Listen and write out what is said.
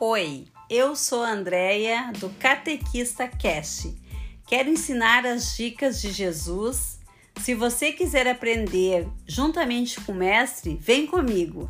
Oi, eu sou a Andrea do Catequista Cast. Quero ensinar as dicas de Jesus. Se você quiser aprender juntamente com o mestre, vem comigo.